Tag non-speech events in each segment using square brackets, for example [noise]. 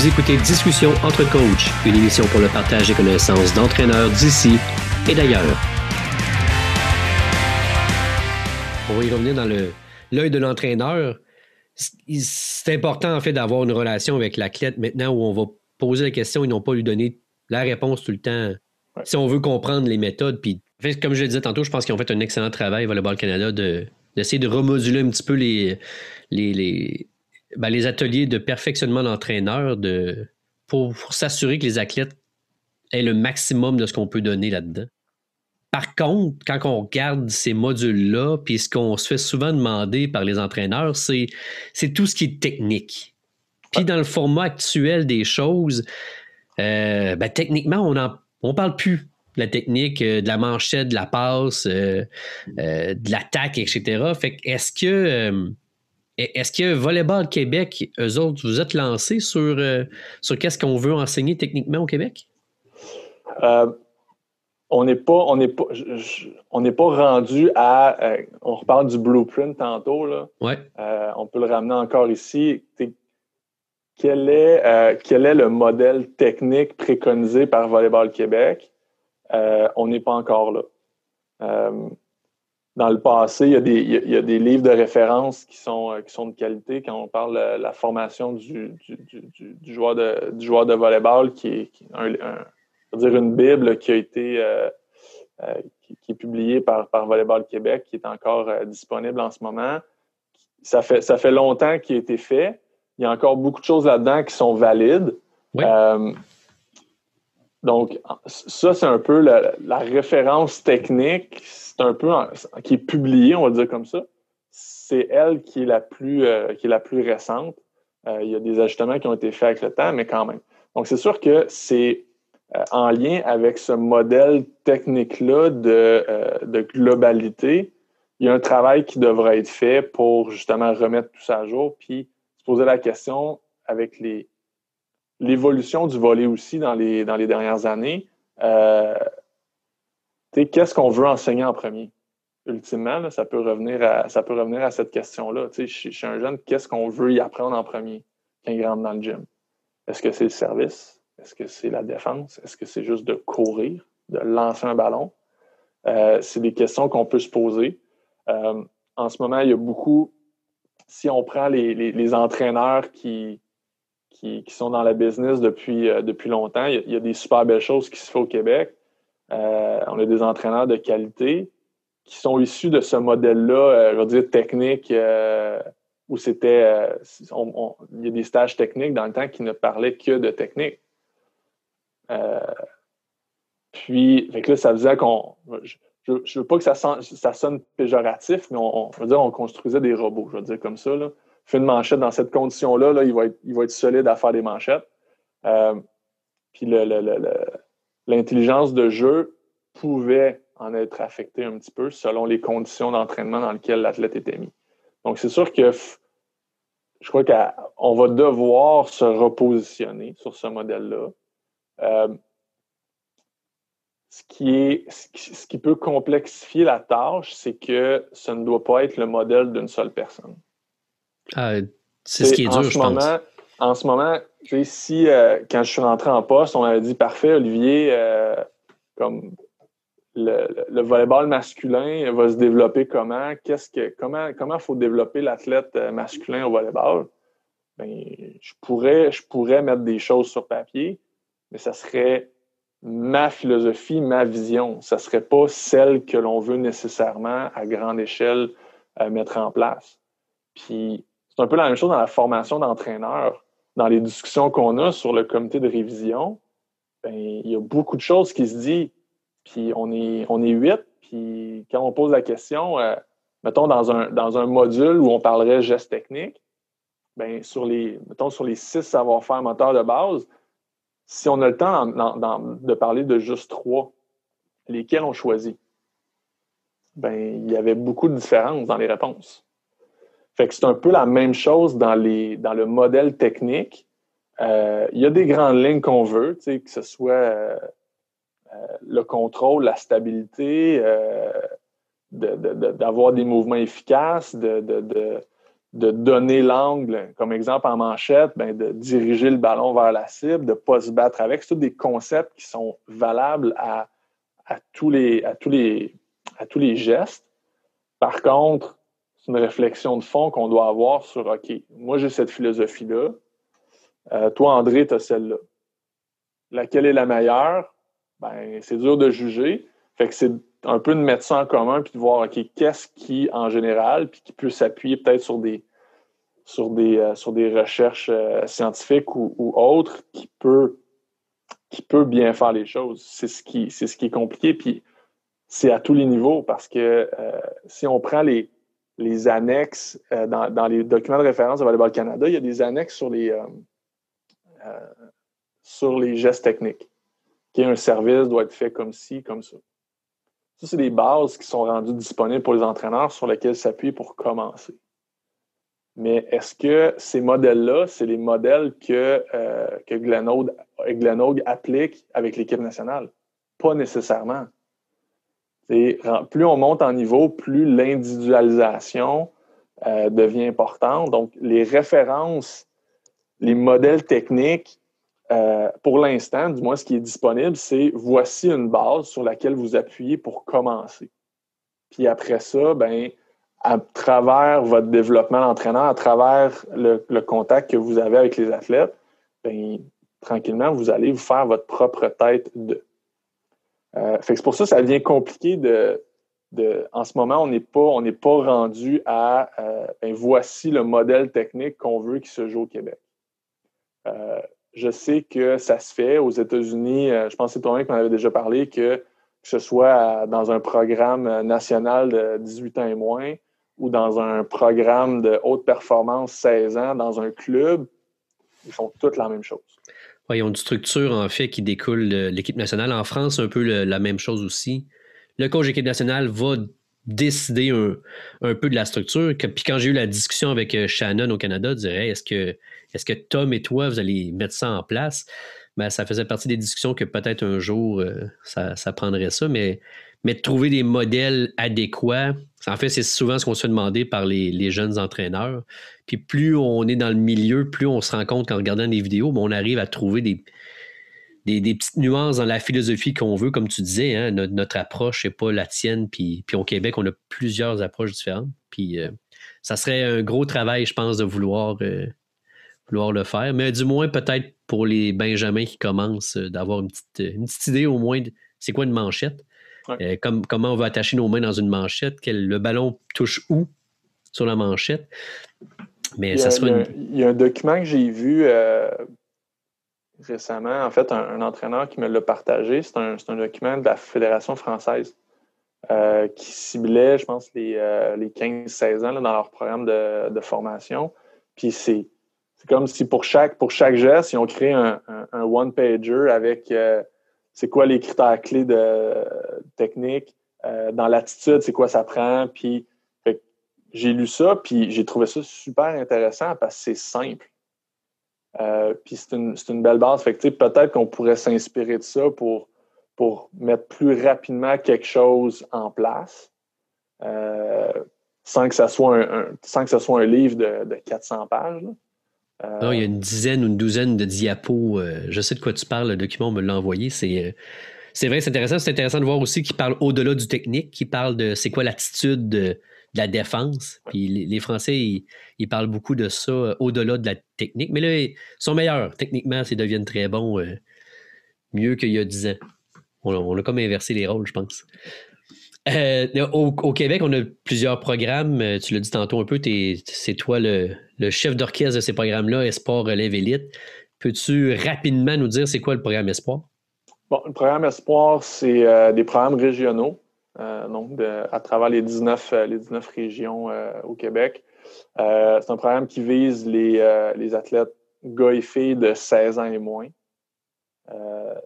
Vous écoutez Discussion entre coachs, une émission pour le partage des connaissances d'entraîneurs d'ici et d'ailleurs. On va y revenir dans l'œil de l'entraîneur. C'est important en fait d'avoir une relation avec l'athlète maintenant où on va poser la question et non pas lui donner la réponse tout le temps. Si on veut comprendre les méthodes, puis comme je le disais tantôt, je pense qu'ils ont fait un excellent travail, Volleyball Canada, d'essayer de, remoduler un petit peu les, les, ben, les ateliers de perfectionnement d'entraîneurs de, pour, s'assurer que les athlètes aient le maximum de ce qu'on peut donner là-dedans. Par contre, quand on regarde ces modules-là, puis ce qu'on se fait souvent demander par les entraîneurs, c'est, c'est tout ce qui est technique. Puis dans le format actuel des choses, euh, ben, techniquement, on ne on parle plus de la technique, euh, de la manchette, de la passe, euh, de l'attaque, etc. Fait que est-ce que est-ce que Volleyball Québec, eux autres, vous êtes lancés sur, euh, sur qu'est-ce qu'on veut enseigner techniquement au Québec? Euh, on n'est pas, on pas, on n'est pas rendu à. Euh, on reparle du blueprint tantôt. Là. Ouais. on peut le ramener encore ici. Quel est, quel est le modèle technique préconisé par Volleyball Québec? on n'est pas encore là dans le passé, il y, a des, il y, a, des, livres de référence qui sont, euh, qui sont de qualité. Quand on parle de la formation du, du, du, joueur, de, du joueur de volleyball, qui est, un, dire une Bible qui a été euh, euh, qui, est publiée par, par Volleyball Québec, qui est encore disponible en ce moment. Ça fait, ça fait longtemps qu'il a été fait. Il y a encore beaucoup de choses là-dedans qui sont valides. Donc, ça, c'est un peu la, référence technique un peu qui est publiée, on va dire comme ça. C'est elle qui est la plus, euh, qui est la plus récente. Euh, il y a des ajustements qui ont été faits avec le temps, mais quand même. Donc, c'est sûr que c'est euh, en lien avec ce modèle technique-là de, de, globalité. Il y a un travail qui devrait être fait pour justement remettre tout ça à jour, puis se poser la question avec les, l'évolution du volet aussi dans les, dans les dernières années qu'est-ce qu'on veut enseigner en premier? Ultimement, ça, peut revenir à, ça peut revenir à cette question-là. Suis un jeune, qu'est-ce qu'on veut y apprendre en premier quand il rentre dans le gym? Est-ce que c'est le service? Est-ce que c'est la défense? Est-ce que c'est juste de courir, de lancer un ballon? Euh, c'est des questions qu'on peut se poser. Euh, en ce moment, il y a beaucoup, si on prend les, entraîneurs qui, qui, sont dans la business depuis, euh, depuis longtemps, il y, a, des super belles choses qui se font au Québec. Euh, on a des entraîneurs de qualité qui sont issus de ce modèle-là, euh, je veux dire, technique, euh, où c'était. il y a des stages techniques dans le temps qui ne parlaient que de technique. puis, fait là, ça faisait qu'on. Je ne veux pas que ça, sonne, péjoratif, mais on, je veux dire, on construisait des robots, je veux dire comme ça. Là. Fait une manchette dans cette condition-là, là, il, va être, solide à faire des manchettes. puis le, le, l'intelligence de jeu pouvait en être affectée un petit peu selon les conditions d'entraînement dans lesquelles l'athlète était mis. Donc, c'est sûr que je crois qu'on va devoir se repositionner sur ce modèle-là. Euh, ce, qui ce qui peut complexifier la tâche, c'est que ce ne doit pas être le modèle d'une seule personne. Ah, c'est ce qui est dur, je pense. En ce moment, si euh, quand je suis rentré en poste, on m'avait dit parfait, Olivier, euh, comme le, volleyball masculin va se développer comment? Qu'est-ce que comment comment faut développer l'athlète euh, masculin au volleyball? Ben, je pourrais, je pourrais mettre des choses sur papier, mais ça serait ma philosophie, ma vision. Ça ne serait pas celle que l'on veut nécessairement à grande échelle mettre en place. Puis c'est un peu la même chose dans la formation d'entraîneur dans les discussions qu'on a sur le comité de révision, ben, il y a beaucoup de choses qui se disent. Puis on est, on est huit, puis quand on pose la question, euh, mettons dans un, dans un module où on parlerait gestes techniques, ben, sur les, mettons sur les six savoir-faire moteurs de base, si on a le temps de parler de juste trois, lesquels on choisit? Ben, il y avait beaucoup de différences dans les réponses. Fait que c'est un peu la même chose dans, les, dans le modèle technique. Euh, il y a des grandes lignes qu'on veut, que ce soit euh, euh, le contrôle, la stabilité, d'avoir des mouvements efficaces, de, donner l'angle, comme exemple en manchette, ben, de diriger le ballon vers la cible, de ne pas se battre avec. C'est tous des concepts qui sont valables à tous les gestes. Par contre, c'est une réflexion de fond qu'on doit avoir sur OK, moi j'ai cette philosophie-là, euh, toi André, tu as celle-là. Laquelle est la meilleure? Ben, c'est dur de juger. Fait que c'est un peu de mettre ça en commun puis de voir, OK, qu'est-ce qui, en général, puis qui peut s'appuyer peut-être sur des, sur des, euh, sur des recherches euh, scientifiques ou, autres qui peut, qui peut bien faire les choses. C'est ce qui, c'est ce qui est compliqué, puis c'est à tous les niveaux parce que si on prend les, les annexes dans, dans, les documents de référence de Volleyball Canada, il y a des annexes sur les, sur les gestes techniques. Qu'un service doit être fait comme ci, comme ça. Ça, c'est des bases qui sont rendues disponibles pour les entraîneurs sur lesquelles s'appuyer pour commencer. Mais est-ce que ces modèles-là, c'est les modèles que, euh, que Glenode, applique avec l'équipe nationale? Pas nécessairement. Plus on monte en niveau, plus l'individualisation euh, devient importante. Donc, les références, les modèles techniques euh, pour l'instant, du moins ce qui est disponible, c'est voici une base sur laquelle vous appuyez pour commencer. Puis après ça, ben, à travers votre développement d'entraîneur, à travers le, contact que vous avez avec les athlètes, ben, tranquillement, vous allez vous faire votre propre tête de. Euh, c'est pour ça que ça devient compliqué de, en ce moment, on n'est pas, on n'est pas rendu à euh, ben, voici le modèle technique qu'on veut qui se joue au Québec. Euh, je sais que ça se fait aux États-Unis. Je pense que c'est toi-même qui m'en avait déjà parlé que, que ce soit dans un programme national de 18 ans et moins ou dans un programme de haute performance 16 ans dans un club, ils font toutes la même chose. Oui, ils ont une structure en fait qui découle de l'équipe nationale. En France, un peu la même chose aussi. Le coach d'équipe nationale va décider un, peu de la structure. Puis quand j'ai eu la discussion avec euh, Shannon au Canada, je dirais est-ce que, Tom et toi, vous allez mettre ça en place? Ben, ça faisait partie des discussions que peut-être un jour, euh, ça, prendrait ça, mais, mais trouver des modèles adéquats, en fait, c'est souvent ce qu'on se fait demander par les, jeunes entraîneurs. Puis plus on est dans le milieu, plus on se rend compte qu'en regardant des vidéos, ben, on arrive à trouver des, petites nuances dans la philosophie qu'on veut, comme tu disais. Hein, notre, approche n'est pas la tienne. Puis, puis au Québec, on a plusieurs approches différentes. Puis euh, ça serait un gros travail, je pense, de vouloir, euh, vouloir le faire. Mais du moins, peut-être pour les Benjamins qui commencent, euh, d'avoir une petite, idée au moins de c'est quoi une manchette. Comme, comment on va attacher nos mains dans une manchette, quel, le ballon touche où sur la manchette. Mais ça serait il, y a, un document que j'ai vu récemment, en fait, un, entraîneur qui me l'a partagé. C'est un, document de la Fédération française euh, qui ciblait, je pense, les, euh, les 15-16 ans dans leur programme de, formation. Puis c'est comme si pour chaque, pour chaque geste, ils ont créé un, one-pager avec euh, c'est quoi les critères clés de technique. dans l'attitude, c'est quoi ça prend. Puis j'ai lu ça, puis j'ai trouvé ça super intéressant parce que c'est simple. Euh, puis c'est une, belle base. Peut-être qu'on pourrait s'inspirer de ça pour, pour mettre plus rapidement quelque chose en place. Euh, sans que ça soit un, soit un livre de, 400 pages. Euh, non, il y a une dizaine ou une douzaine de diapos. je sais de quoi tu parles, le document, me l'a envoyé. C'est, c'est vrai, c'est intéressant. C'est intéressant de voir aussi qu'il parle au-delà du technique, qu'il parle de c'est quoi l'attitude de, de la défense. Puis les, Français, ils, parlent beaucoup de ça euh, au-delà de la technique. Mais là, ils sont meilleurs. Techniquement, ils deviennent très bons, euh, mieux qu'il y a 10 ans. On, a comme inversé les rôles, je pense. Euh, au, Québec, on a plusieurs programmes. Tu l'as dit tantôt un peu, c'est toi le, chef d'orchestre de ces programmes-là, Espoir Relève Élite. Peux-tu rapidement nous dire c'est quoi le programme Espoir? Bon, le programme Espoir, c'est des programmes régionaux. Euh, donc à travers les 19, euh, les 19 régions euh, au Québec. c'est un programme qui vise les, les, athlètes gars et filles de 16 ans et moins.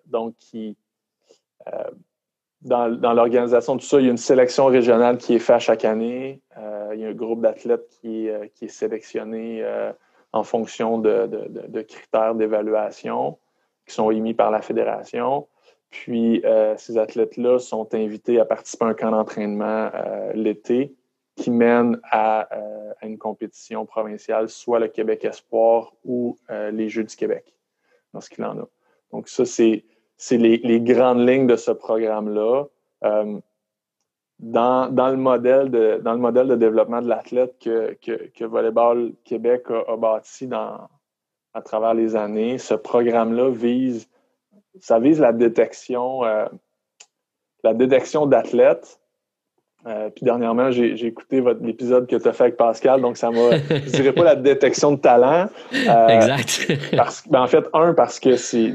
donc, qui, dans, dans l'organisation de tout ça, il y a une sélection régionale qui est faite chaque année. il y a un groupe d'athlètes qui, qui, est sélectionné en fonction de, critères d'évaluation qui sont émis par la fédération. Puis, euh, ces athlètes-là sont invités à participer à un camp d'entraînement euh, l'été qui mène à, une compétition provinciale, soit le Québec Espoir ou les Jeux du Québec, lorsqu'il en a. Donc, ça, c'est les, grandes lignes de ce programme-là. Dans, le modèle de, dans le modèle de développement de l'athlète que, que, Volleyball Québec a, bâti dans, à travers les années, ce programme-là vise, ça vise la détection, la détection d'athlètes euh, puis dernièrement, j'ai écouté l'épisode que tu as fait avec Pascal, donc ça m'a, je dirais pas la détection de talent. Euh, exact. [laughs] parce, ben en fait, un, parce que c'est,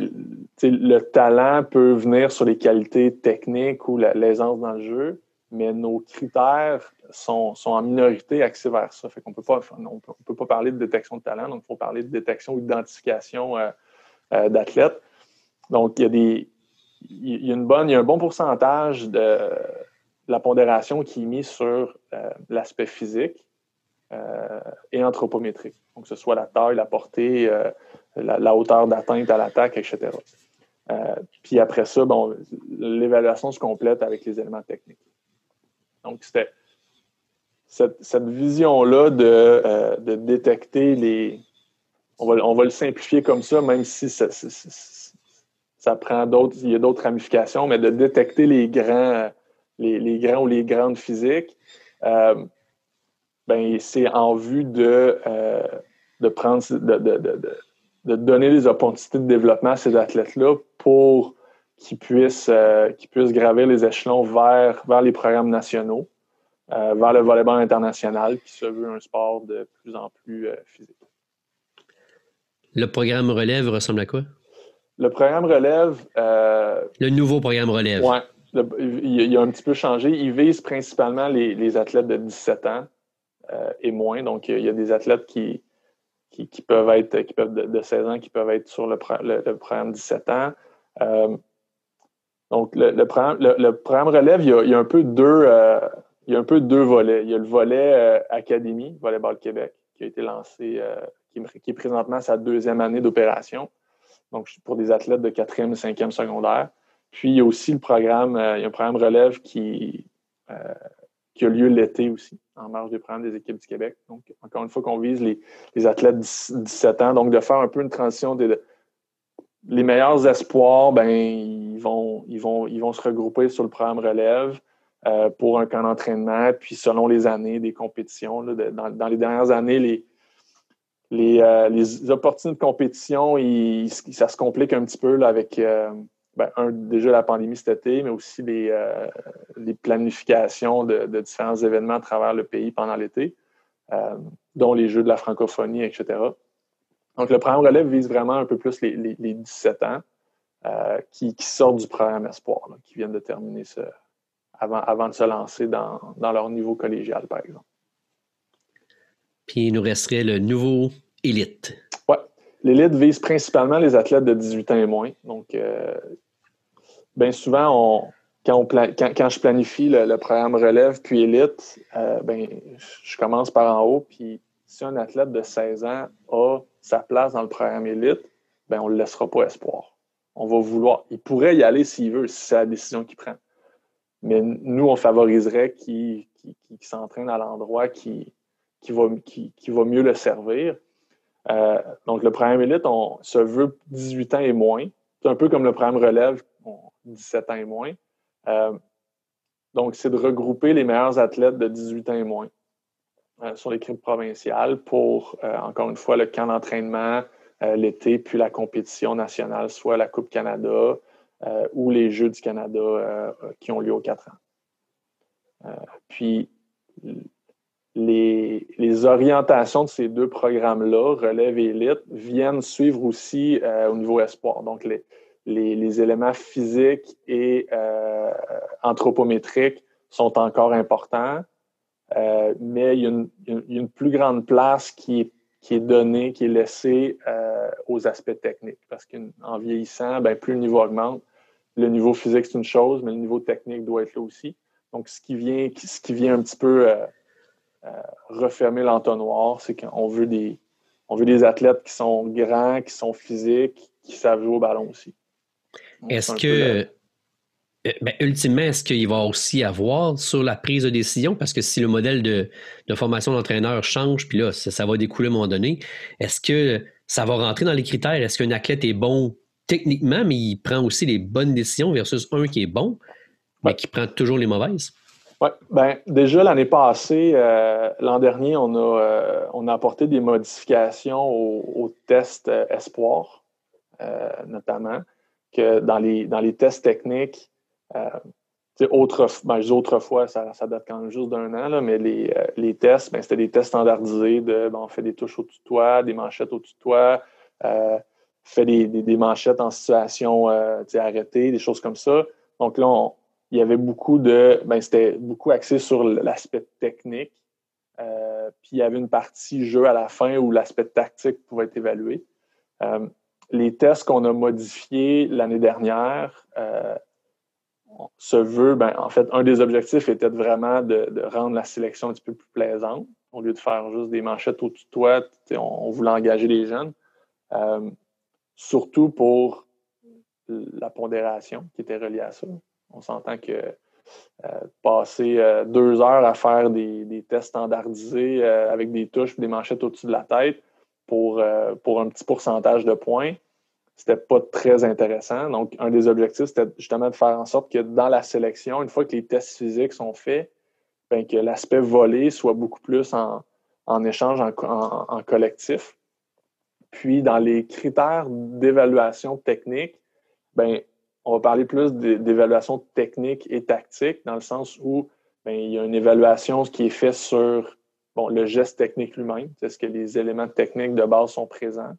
le talent peut venir sur les qualités techniques ou l'aisance dans le jeu, mais nos critères sont, sont, en minorité axés vers ça. Fait qu'on peut pas, on peut, pas parler de détection de talent, donc il faut parler de détection ou d'identification euh, d'athlètes. Donc, il y a des, il y a une bonne, il y a un bon pourcentage de la pondération qui est mise sur euh, l'aspect physique euh, et anthropométrique. Donc, que ce soit la taille, la portée, euh, la, hauteur d'atteinte à l'attaque, etc. puis après ça, bon, l'évaluation se complète avec les éléments techniques. Donc, c'était cette, vision-là de, détecter les. On va, on va, le simplifier comme ça, même si ça, ça prend d'autres. Il y a d'autres ramifications, mais de détecter les grands les, grands ou les grandes physiques, euh, ben, c'est en vue de, euh, de prendre de, donner des opportunités de développement à ces athlètes-là pour qu'ils puissent, euh, puissent gravir les échelons vers, vers les programmes nationaux, vers le volleyball international, qui se veut un sport de plus en plus physique. Le programme relève ressemble à quoi? Le programme relève. le nouveau programme relève. Il, a un petit peu changé. Il vise principalement les, athlètes de 17 ans euh, et moins. Donc, il y a des athlètes qui, qui, peuvent être qui peuvent de, 16 ans qui peuvent être sur le, programme 17 ans. Euh, donc, le, programme, relève, il y a, un peu deux, euh, il y a un peu deux volets. Il y a le volet Académie, Volleyball Québec, qui a été lancé, qui, est présentement sa deuxième année d'opération. Donc, pour des athlètes de quatrième et cinquième secondaire. Puis, il y a aussi le programme, euh, il y a un programme relève qui, euh, qui a lieu l'été aussi, en marge des programmes des équipes du Québec. Donc, encore une fois, qu'on vise les, athlètes de 17 ans. Donc, de faire un peu une transition des. Les meilleurs espoirs, ben, ils vont, ils, vont, ils vont se regrouper sur le programme relève euh, pour un camp d'entraînement. Puis, selon les années des compétitions, dans, les dernières années, les, les, opportunités de compétition, ça se complique un petit peu avec ben, un, déjà la pandémie cet été, mais aussi les, euh, planifications de, différents événements à travers le pays pendant l'été, euh, dont les Jeux de la francophonie, etc. Donc, le programme relève vise vraiment un peu plus les, 17 ans euh, qui, sortent du programme Espoir, qui viennent de terminer ce, avant, avant de se lancer dans, leur niveau collégial, par exemple. Puis, il nous resterait le nouveau élite. Oui. L'élite vise principalement les athlètes de 18 ans et moins. Donc, bien souvent, quand, je planifie le, programme relève puis élite, euh, ben, je commence par en haut. Puis si un athlète de 16 ans a sa place dans le programme élite, ben, on ne le laissera pas espoir. On va vouloir. Il pourrait y aller s'il veut, si c'est la décision qu'il prend. Mais nous, on favoriserait qu'il s'entraîne à l'endroit qui, va, mieux le servir. Euh, donc, le programme élite, on se veut 18 ans et moins. C'est un peu comme le programme relève 17 ans et moins. Euh, donc, c'est de regrouper les meilleurs athlètes de 18 ans et moins euh, sur l'équipe provinciale pour, euh, encore une fois, le camp d'entraînement l'été, puis la compétition nationale, soit la Coupe Canada ou les Jeux du Canada qui ont lieu aux quatre ans. puis, les, orientations de ces deux programmes-là, relève et élite, viennent suivre aussi au niveau espoir. Donc, les, les, éléments physiques et euh, anthropométriques sont encore importants, euh, mais il y, a une, plus grande place qui est, qui est donnée, qui est laissée euh, aux aspects techniques. Parce qu'en vieillissant, ben, plus le niveau augmente. Le niveau physique, c'est une chose, mais le niveau technique doit être là aussi. Donc, ce qui vient, ce qui vient un petit peu refermer l'entonnoir, c'est qu'on veut des, on veut des athlètes qui sont grands, qui sont physiques, qui savent jouer au ballon aussi. Est-ce que, Euh, ben, ultimement, est-ce qu'il va aussi avoir sur la prise de décision? Parce que si le modèle de, formation d'entraîneur change, puis là, ça, va découler à un moment donné, est-ce que ça va rentrer dans les critères? Est-ce qu'un athlète est bon techniquement, mais il prend aussi les bonnes décisions versus un qui est bon, mais qui prend toujours les mauvaises? Oui, ben, déjà l'année passée, euh, l'an dernier, on a, euh, on a apporté des modifications au, test espoir, notamment, que dans les, dans les tests techniques, euh, autre, ben, autrefois, ça, ça, date quand même juste d'un an, mais les, euh, les tests, ben, c'était des tests standardisés de ben, on fait des touches au-dessus de toi, des manchettes au-dessus de toi, euh, fait des, des, manchettes en situation euh, arrêtée, des choses comme ça. Donc là, il y avait beaucoup de. Ben, c'était beaucoup axé sur l'aspect technique. Euh, puis il y avait une partie jeu à la fin où l'aspect tactique pouvait être évalué. les tests qu'on a modifiés l'année dernière, se veut, ben, en fait, un des objectifs était vraiment de, rendre la sélection un petit peu plus plaisante. Au lieu de faire juste des manchettes au tutoie, on, voulait engager les jeunes. Euh, surtout pour la pondération qui était reliée à ça. On s'entend que euh, passer euh, deux heures à faire des, tests standardisés avec des touches et des manchettes au-dessus de la tête pour, pour un petit pourcentage de points, c'était pas très intéressant. Donc, un des objectifs, c'était justement de faire en sorte que dans la sélection, une fois que les tests physiques sont faits, bien, que l'aspect volé soit beaucoup plus en, échange, en, collectif. Puis, dans les critères d'évaluation technique, bien, on va parler plus d'évaluation technique et tactique, dans le sens où bien, il y a une évaluation qui est faite sur le geste technique lui-même, est-ce que les éléments techniques de base sont présents.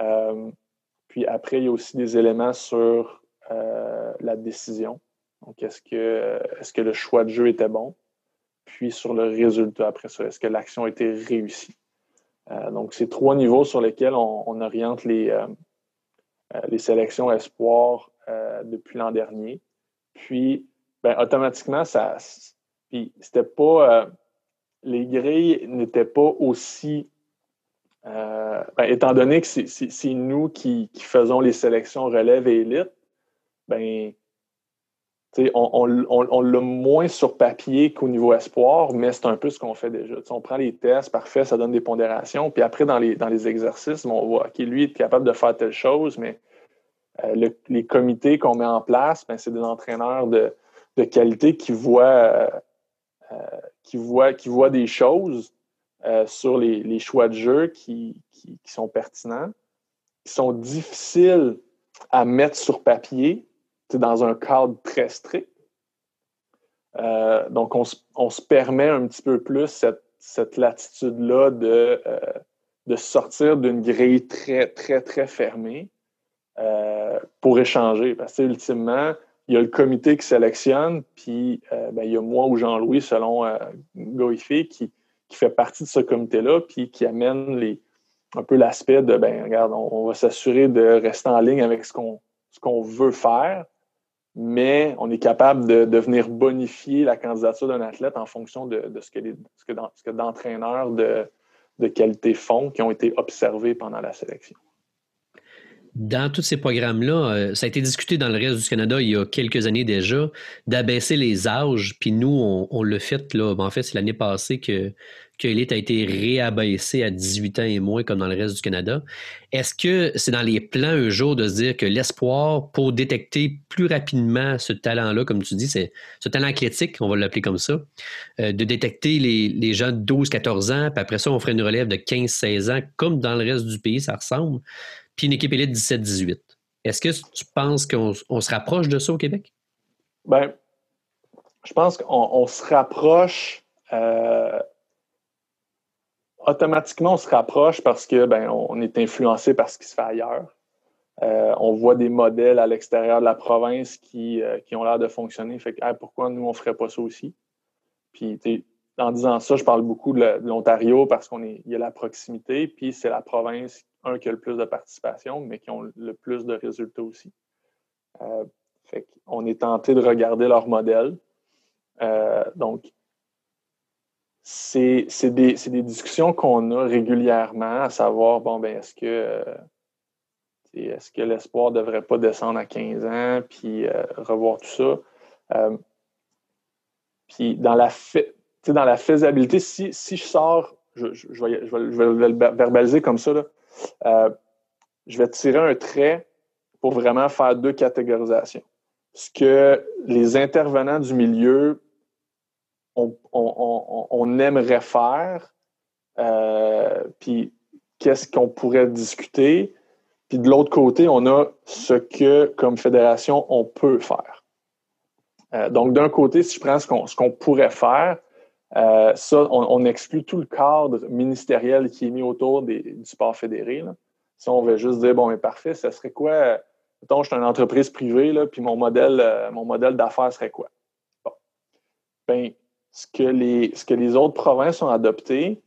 Euh, puis après, il y a aussi des éléments sur euh, la décision. Donc, est-ce que, le choix de jeu était bon? Puis sur le résultat après ça, est-ce que l'action a été réussie? Euh, donc, c'est trois niveaux sur lesquels on, oriente les, les sélections espoirs depuis l'an dernier. Puis, ben, automatiquement, ça. Puis, c'était pas. les grilles n'étaient pas aussi euh, ben, étant donné que c'est nous qui, faisons les sélections relève et élite, ben, on, on, l'a moins sur papier qu'au niveau espoir, mais c'est un peu ce qu'on fait déjà. on prend les tests, parfait, ça donne des pondérations, puis après, dans les, dans les exercices, on voit, OK, lui est capable de faire telle chose, mais euh, les comités qu'on met en place, ben, c'est des entraîneurs de, qualité qui voient, euh, qui, voient, qui voient des choses euh, sur les, choix de jeu qui, sont pertinents, qui sont difficiles à mettre sur papier. Dans un cadre très strict. Euh, donc, on, se permet un petit peu plus cette, latitude-là de, euh, de sortir d'une grille très, très, très fermée pour échanger. Parce que, ultimement, il y a le comité qui sélectionne, puis ben, il y a moi ou Jean-Louis, selon euh, qui, fait partie de ce comité-là, puis qui amène les, un peu l'aspect de, ben regarde, on, va s'assurer de rester en ligne avec ce qu'on veut faire, mais on est capable de, de venir bonifier la candidature d'un athlète en fonction de, de ce que d'entraîneurs de, de qualité font qui ont été observés pendant la sélection dans tous ces programmes-là, euh, ça a été discuté dans le reste du Canada il y a quelques années déjà, d'abaisser les âges. Puis nous, on, l'a fait, là. En fait, c'est l'année passée que, que l'élite a été réabaissé à 18 ans et moins, comme dans le reste du Canada. Est-ce que c'est dans les plans un jour de se dire que l'espoir pour détecter plus rapidement ce talent-là, comme tu dis, c'est ce talent athlétique, on va l'appeler comme ça, euh, de détecter les, les gens de 12-14 ans, puis après ça, on ferait une relève de 15-16 ans, comme dans le reste du pays, ça ressemble puis une équipe élite 17-18. Est-ce que tu penses qu'on se rapproche de ça au Québec? Bien, je pense qu'on se rapproche. Euh, automatiquement, on se rapproche parce que ben, on est influencé par ce qui se fait ailleurs. Euh, on voit des modèles à l'extérieur de la province qui, euh, qui ont l'air de fonctionner. Fait que, pourquoi nous, on ne ferait pas ça aussi? Puis, en disant ça, je parle beaucoup de l'Ontario parce qu'il y a la proximité, puis c'est la province un, qui a le plus de participation, mais qui ont le plus de résultats aussi. Euh, on est tenté de regarder leur modèle. Euh, donc, c'est des, des, discussions qu'on a régulièrement, à savoir, bon, ben, est-ce que, est-ce que l'espoir ne devrait pas descendre à 15 ans, puis revoir tout ça. puis dans la, dans la faisabilité, si, je sors, je, vais, le verbaliser comme ça, je vais tirer un trait pour vraiment faire deux catégorisations. Ce que les intervenants du milieu, on, aimerait faire, euh, puis qu'est-ce qu'on pourrait discuter. Puis de l'autre côté, on a ce que, comme fédération, on peut faire. Euh, donc, d'un côté, si je prends ce qu'on pourrait faire, euh, ça, on, exclut tout le cadre ministériel qui est mis autour du sport fédéré. Si on veut juste dire, bon, mais parfait, ça serait quoi? Mettons, je suis une entreprise privée, là, puis mon modèle, euh, modèle d'affaires serait quoi? Bon. Ben, ce que, les, ce que les autres provinces ont adopté,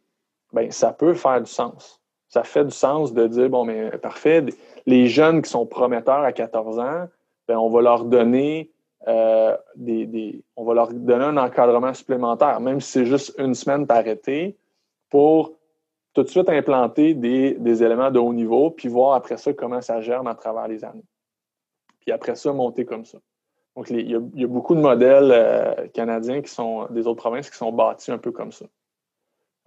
ben, ça peut faire du sens. Ça fait du sens de dire, bon, mais parfait, les jeunes qui sont prometteurs à 14 ans, ben, on va leur donner euh, on va leur donner un encadrement supplémentaire, même si c'est juste une semaine par été, pour tout de suite implanter des, éléments de haut niveau, puis voir après ça comment ça germe à travers les années. Puis après ça, monter comme ça. Donc, il, y a, beaucoup de modèles euh, canadiens qui sont des autres provinces qui sont bâtis un peu comme ça.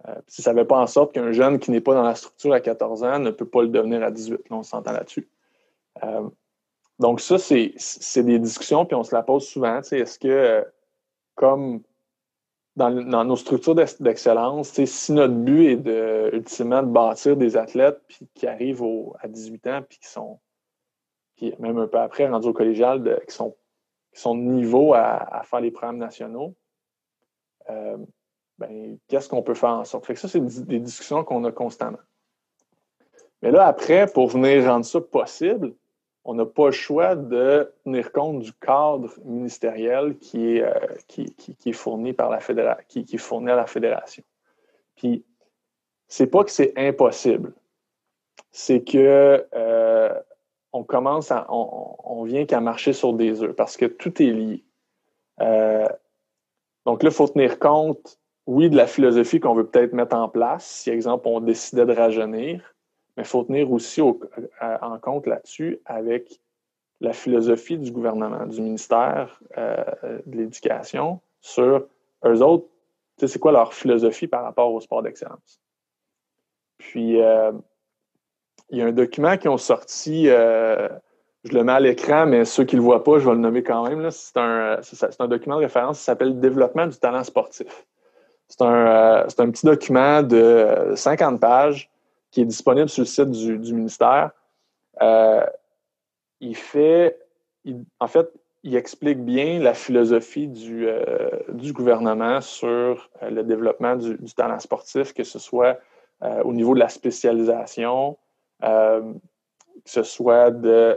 Euh, si ça ne fait pas en sorte qu'un jeune qui n'est pas dans la structure à 14 ans ne peut pas le devenir à 18. Là, on s'entend là-dessus. Donc, ça, c'est des discussions, puis on se la pose souvent. Est-ce que, comme dans, nos structures d'excellence, si notre but est de, ultimement de bâtir des athlètes puis qui arrivent à 18 ans puis qui sont, puis même un peu après, rendus au collégial, qui, sont, qui sont de niveau à, faire les programmes nationaux, euh, ben, qu'est-ce qu'on peut faire en sorte? Ça, c'est des discussions qu'on a constamment. Mais là, après, pour venir rendre ça possible, on n'a pas le choix de tenir compte du cadre ministériel qui est, euh, fourni par la à la fédération. Puis, c'est pas que c'est impossible. C'est que euh, on commence on, vient qu'à marcher sur des œufs parce que tout est lié. Euh, donc là, il faut tenir compte, oui, de la philosophie qu'on veut peut-être mettre en place. Si, exemple, on décidait de rajeunir, mais il faut tenir aussi en compte là-dessus avec la philosophie du gouvernement, du ministère euh, de l'Éducation sur eux autres, c'est quoi leur philosophie par rapport au sport d'excellence? Puis, euh, il y a un document qui ont sorti, euh, je le mets à l'écran, mais ceux qui ne le voient pas, je vais le nommer quand même. C'est un, un, document de référence qui s'appelle Développement du talent sportif. C'est un, un, petit document de 50 pages qui est disponible sur le site du, ministère. Euh, il fait, en fait, il explique bien la philosophie du, euh, gouvernement sur euh, le développement du, talent sportif, que ce soit au niveau de la spécialisation, que ce soit de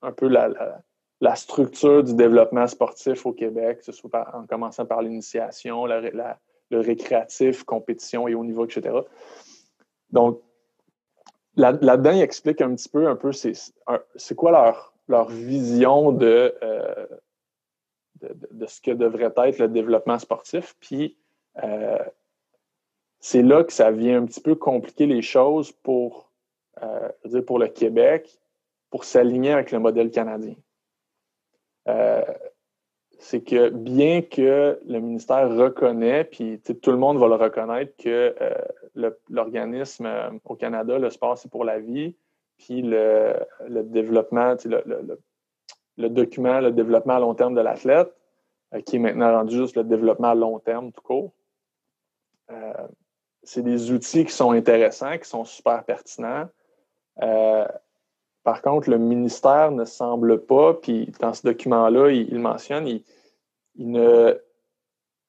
un peu la, structure du développement sportif au Québec, que ce soit en commençant par l'initiation, le récréatif, compétition et haut niveau, etc. Donc, là-dedans, il explique un petit peu, un peu, c'est quoi leur, leur vision euh, de, de, ce que devrait être le développement sportif. Puis, euh, c'est là que ça vient un petit peu compliquer les choses pour, euh, dire pour le Québec, pour s'aligner avec le modèle canadien c'est que bien que le ministère reconnaît, puis tout le monde va le reconnaître, que euh, l'organisme euh, au Canada, le sport, c'est pour la vie, puis le, développement, le, document, le développement à long terme de l'athlète, euh, qui est maintenant rendu juste le développement à long terme tout court. c'est des outils qui sont intéressants, qui sont super pertinents. Par contre, le ministère ne semble pas, puis dans ce document-là, il, mentionne, il, ne,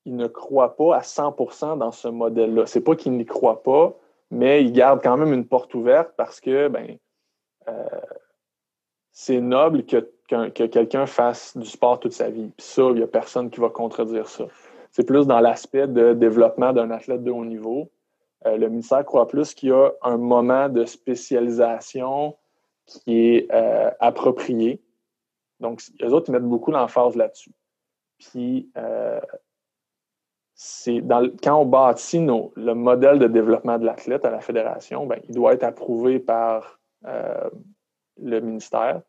il ne croit pas à 100% dans ce modèle-là. C'est pas qu'il n'y croit pas, mais il garde quand même une porte ouverte parce que ben, euh, c'est noble que, que, quelqu'un fasse du sport toute sa vie. Puis ça, il n'y a personne qui va contredire ça. C'est plus dans l'aspect de développement d'un athlète de haut niveau. Euh, le ministère croit plus qu'il y a un moment de spécialisation qui est euh, approprié. Donc, les autres, ils mettent beaucoup l'emphase là-dessus. Puis, euh, c'est quand on bâtit le modèle de développement de l'athlète à la fédération, ben, il doit être approuvé par, euh, le ministère.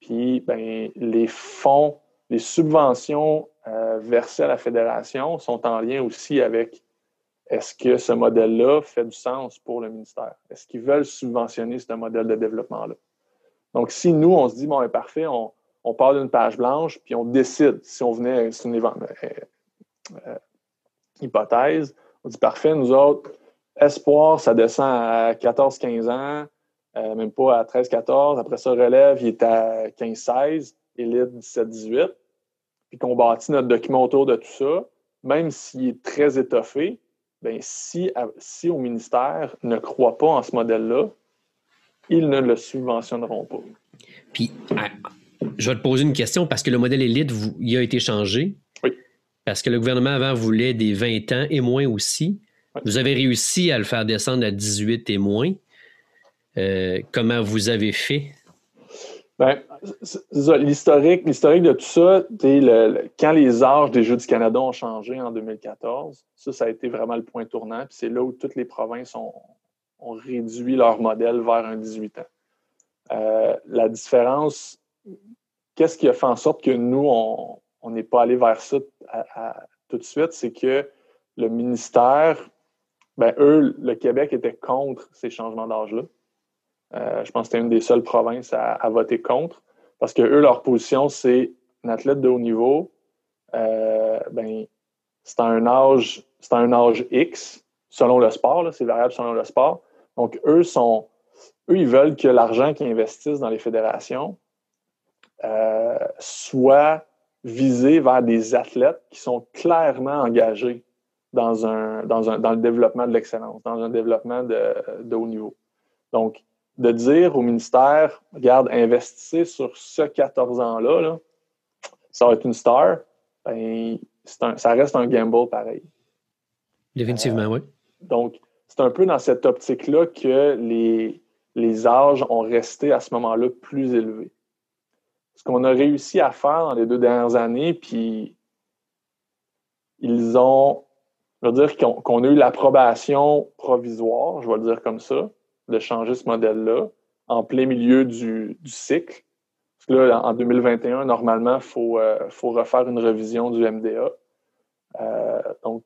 Puis, ben, les fonds, les subventions versées à la fédération sont en lien aussi avec est-ce que ce modèle-là fait du sens pour le ministère? Est-ce qu'ils veulent subventionner ce modèle de développement-là? Donc, si nous, on se dit, bon, parfait, on, on part d'une page blanche, puis on décide si on venait, c'est une euh, euh, hypothèse, on dit, parfait, nous autres, espoir, ça descend à 14-15 ans, euh, même pas à 13-14. Après ça, relève, il est à 15-16, élite 17-18. Puis qu'on bâtit notre document autour de tout ça, même s'il est très étoffé, bien, si, si au ministère ne croit pas en ce modèle-là, ils ne le subventionneront pas. Puis, je vais te poser une question parce que le modèle élite, il a été changé. Oui. Parce que le gouvernement avant voulait des 20 ans et moins aussi. Vous avez réussi à le faire descendre à 18 et moins. Euh, comment vous avez fait? Bien, l'historique, l'historique de tout ça, le, quand les âges des Jeux du Canada ont changé en 2014, ça, ça a été vraiment le point tournant. Puis c'est là où toutes les provinces ont, réduit leur modèle vers un 18 ans. Euh, la différence, qu'est-ce qui a fait en sorte que nous, on n'est pas allé vers ça tout de suite, c'est que le ministère, ben, eux, le Québec était contre ces changements d'âge-là. Euh, je pense que c'était une des seules provinces à, voter contre. Parce que eux, leur position, c'est un athlète de haut niveau, euh, ben, c'est un âge, c'est un âge X selon le sport, c'est variable selon le sport. Donc, eux sont. Eux, ils veulent que l'argent qu'ils investissent dans les fédérations euh, soit visé vers des athlètes qui sont clairement engagés dans, un, dans, un, dans le développement de l'excellence, dans un développement de, de haut niveau. Donc, de dire au ministère, regarde, investissez sur ce 14 ans-là, ça va être une star, ben, ça reste un gamble pareil. Définitivement, oui. Donc, c'est un peu dans cette optique-là que les, les âges ont resté à ce moment-là plus élevés. Ce qu'on a réussi à faire dans les deux dernières années, puis ils ont, je veux dire qu'on a eu l'approbation provisoire, je vais le dire comme ça, de changer ce modèle-là en plein milieu du, cycle. Parce que là, en 2021, normalement, il faut, euh, faut, refaire une révision du MDA. Euh, donc,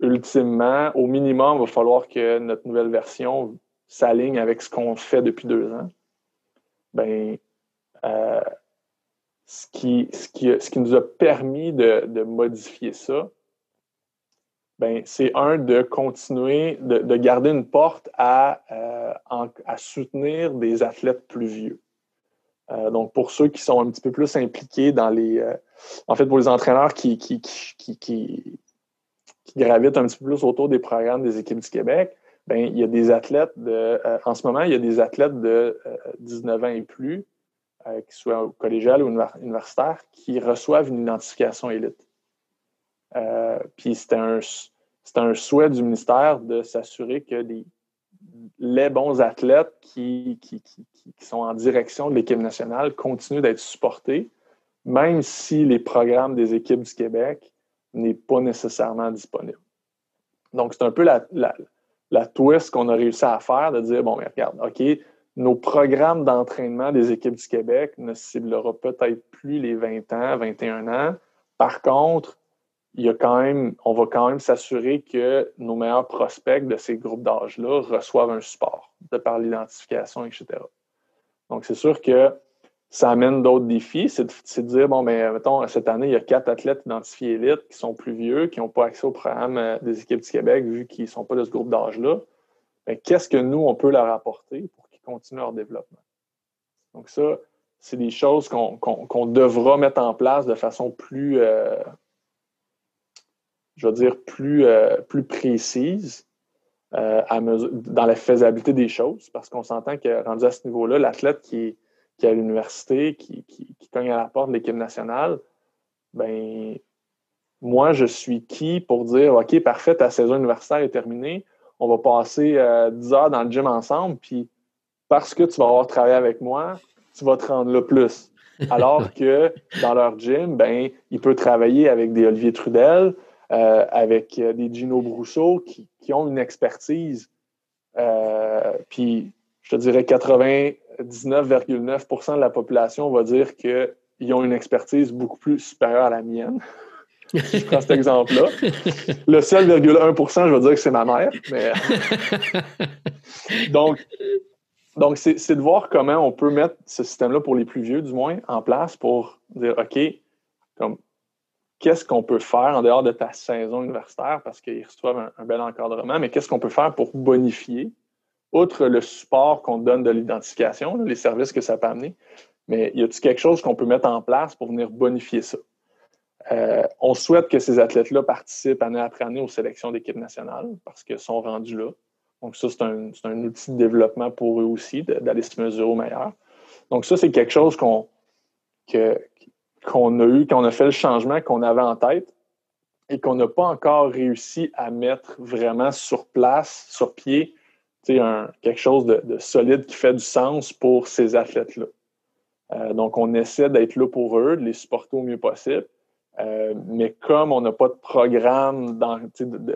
ultimement, au minimum, il va falloir que notre nouvelle version s'aligne avec ce qu'on fait depuis deux ans. Ben, euh, ce, qui, ce, qui, ce qui nous a permis de, de modifier ça, ben, c'est un de continuer, de, garder une porte à, euh, à, soutenir des athlètes plus vieux. Euh, donc, pour ceux qui sont un petit peu plus impliqués dans les. Euh, en fait, pour les entraîneurs qui, gravitent un petit peu plus autour des programmes des équipes du Québec, ben, il y a des athlètes de. en ce moment, il y a des athlètes de 19 ans et plus, qui soient collégiales ou universitaires, qui reçoivent une identification élite. Euh, puis c'était un, un, souhait du ministère de s'assurer que les bons athlètes qui, qui, sont en direction de l'équipe nationale continuent d'être supportés, même si les programmes des équipes du Québec n'est pas nécessairement disponible. Donc, c'est un peu la, la, twist qu'on a réussi à faire, de dire, bon, mais regarde, OK, nos programmes d'entraînement des équipes du Québec ne ciblera peut-être plus les 20 ans, 21 ans. Par contre, il y a quand même, on va quand même s'assurer que nos meilleurs prospects de ces groupes d'âge-là reçoivent un support de par l'identification, etc. Donc, c'est sûr que ça amène d'autres défis. C'est de, dire, bon, mais mettons, cette année, il y a quatre athlètes identifiés élites qui sont plus vieux, qui n'ont pas accès au programme euh, des équipes du Québec, vu qu'ils ne sont pas de ce groupe d'âge-là. Qu'est-ce que nous, on peut leur apporter pour qu'ils continuent leur développement? Donc, ça, c'est des choses qu'on devra mettre en place de façon plus, euh, je veux dire, plus, euh, plus précise euh, dans la faisabilité des choses, parce qu'on s'entend que rendu à ce niveau-là, l'athlète qui est, qui à l'université, qui, qui, cogne à la porte de l'équipe nationale, ben moi, je suis qui pour dire OK, parfait, ta saison universitaire est terminée, on va passer 10 euh, heures dans le gym ensemble, puis parce que tu vas avoir travaillé avec moi, tu vas te rendre là plus. [laughs] Alors que dans leur gym, ben, il peut travailler avec des Olivier Trudel, euh, avec euh, des Gino Brousseau qui, ont une expertise. Euh, puis, je te dirais 80, 99,9% de la population va dire qu'ils ont une expertise beaucoup plus supérieure à la mienne. [laughs] je prends cet exemple-là. Le seul 1,1 je vais dire que c'est ma mère. [laughs] donc, donc c'est de voir comment on peut mettre ce système-là pour les plus vieux, du moins, en place pour dire OK, comme qu'est-ce qu'on peut faire en dehors de ta saison universitaire parce qu'ils reçoivent un, bel encadrement, mais qu'est-ce qu'on peut faire pour bonifier, outre le support qu'on donne de l'identification, les services que ça peut amener, mais y a-t-il quelque chose qu'on peut mettre en place pour venir bonifier ça? Euh, on souhaite que ces athlètes-là participent année après année aux sélections d'équipes nationales parce qu'ils sont rendus là. Donc, ça, c'est un, outil de développement pour eux aussi, d'aller se mesurer au meilleur. Donc, ça, c'est quelque chose qu'on qu'on a eu, qu'on a fait le changement qu'on avait en tête et qu'on n'a pas encore réussi à mettre vraiment sur place, sur pied, quelque chose de, solide qui fait du sens pour ces athlètes-là. Euh, donc, on essaie d'être là pour eux, de les supporter au mieux possible. Euh, mais comme on n'a pas de programme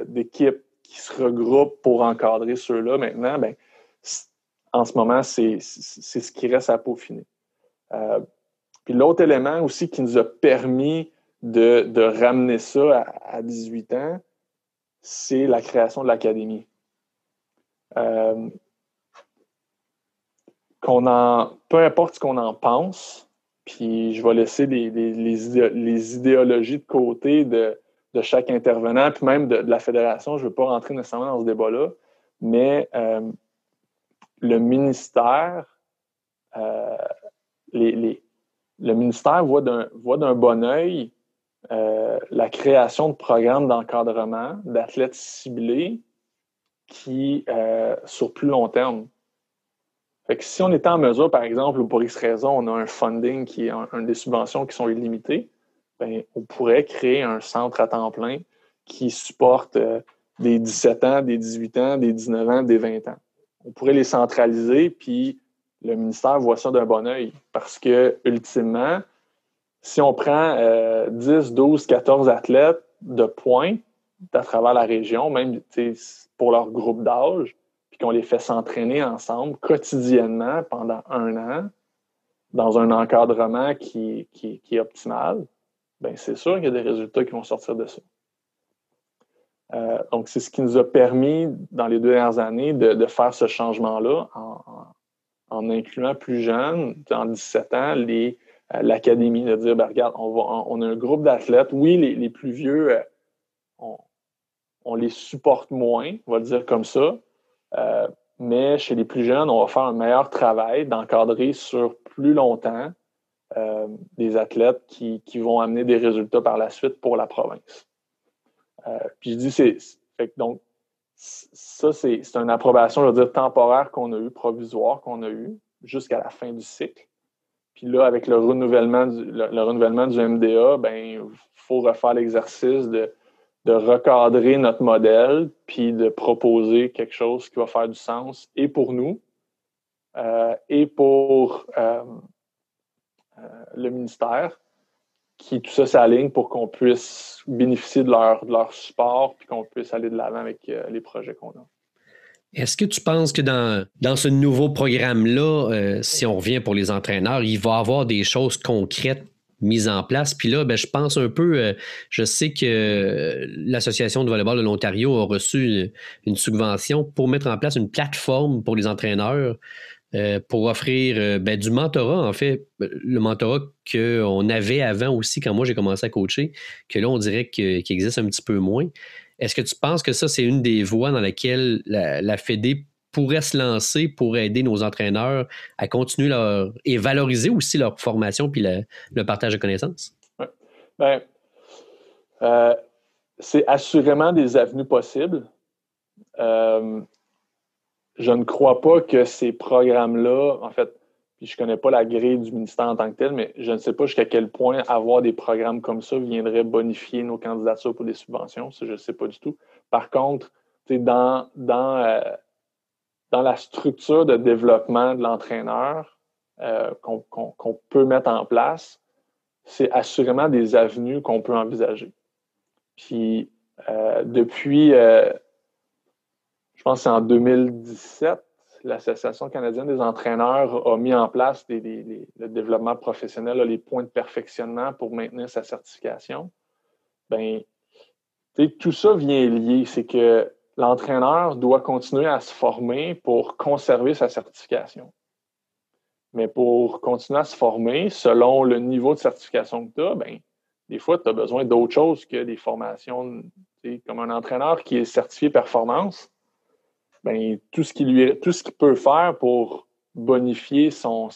d'équipe qui se regroupe pour encadrer ceux-là maintenant, ben, en ce moment, c'est ce qui reste à peaufiner. Euh, puis l'autre élément aussi qui nous a permis de, ramener ça à, 18 ans, c'est la création de l'académie. Euh, en, peu importe ce qu'on en pense, puis je vais laisser les, les, idéologies de côté de, chaque intervenant, puis même de, la fédération. Je ne veux pas rentrer nécessairement dans ce débat-là, mais euh, le ministère, euh, les, le ministère voit d'un bon œil euh, la création de programmes d'encadrement d'athlètes ciblés qui, sur plus long terme, fait que si on était en mesure, par exemple, ou pour X raison, on a un funding qui est un, des subventions qui sont illimitées, bien, on pourrait créer un centre à temps plein qui supporte euh, des 17 ans, des 18 ans, des 19 ans, des 20 ans. On pourrait les centraliser, puis le ministère voit ça d'un bon oeil parce que, ultimement, si on prend 10, 12, 14 athlètes de points à travers la région, même pour leur groupe d'âge, puis qu'on les fait s'entraîner ensemble quotidiennement pendant un an dans un encadrement qui, est optimal, bien, c'est sûr qu'il y a des résultats qui vont sortir de ça. Euh, donc, c'est ce qui nous a permis, dans les deux dernières années, de, faire ce changement-là en, incluant plus jeunes, en 17 ans, euh, l'académie, de dire, ben, regarde, on, a un groupe d'athlètes. Oui, les, plus vieux, euh, on, les supporte moins, on va le dire comme ça, euh, mais chez les plus jeunes, on va faire un meilleur travail d'encadrer sur plus longtemps des athlètes qui, vont amener des résultats par la suite pour la province. Puis je dis, c'est. Donc, ça, c'est une approbation, je veux dire, temporaire qu'on a eue, provisoire qu'on a eue, jusqu'à la fin du cycle. Puis là, avec le renouvellement du, le renouvellement du MDA, ben, il faut refaire l'exercice de de recadrer notre modèle, puis de proposer quelque chose qui va faire du sens et pour nous euh, et pour euh, euh, le ministère, qui tout ça s'aligne pour qu'on puisse bénéficier de leur, de leur support, puis qu'on puisse aller de l'avant avec les projets qu'on a. Est-ce que tu penses que dans, dans ce nouveau programme-là, si on revient pour les entraîneurs, il va y avoir des choses concrètes mise en place? Puis là, ben, je pense un peu, euh, je sais que l'Association de volleyball de l'Ontario a reçu une, subvention pour mettre en place une plateforme pour les entraîneurs euh, pour offrir euh, ben, du mentorat, en fait, le mentorat qu'on avait avant aussi quand moi j'ai commencé à coacher, que là, on dirait qu'il existe un petit peu moins. Est-ce que tu penses que ça, c'est une des voies dans laquelle la, la Fédé pourraient se lancer pour aider nos entraîneurs à continuer leur et valoriser aussi leur formation puis le, partage de connaissances? Ben, euh, c'est assurément des avenues possibles. Je ne crois pas que ces programmes-là, en fait, puis je ne connais pas la grille du ministère en tant que tel, mais je ne sais pas jusqu'à quel point avoir des programmes comme ça viendrait bonifier nos candidatures pour des subventions. Ça, je ne sais pas du tout. Par contre, dans, dans euh, dans la structure de développement de l'entraîneur euh, qu'on peut mettre en place, c'est assurément des avenues qu'on peut envisager. Puis euh, depuis, euh, pense que c'est en 2017, l'Association canadienne des entraîneurs a mis en place le développement professionnel, les points de perfectionnement pour maintenir sa certification. Ben, tout ça vient lier. C'est que l'entraîneur doit continuer à se former pour conserver sa certification. Mais pour continuer à se former, selon le niveau de certification que tu as, ben, des fois, tu as besoin d'autre chose que des formations. Comme un entraîneur qui est certifié performance, ben, tout ce qu'il lui tout ce peut faire pour bonifier son,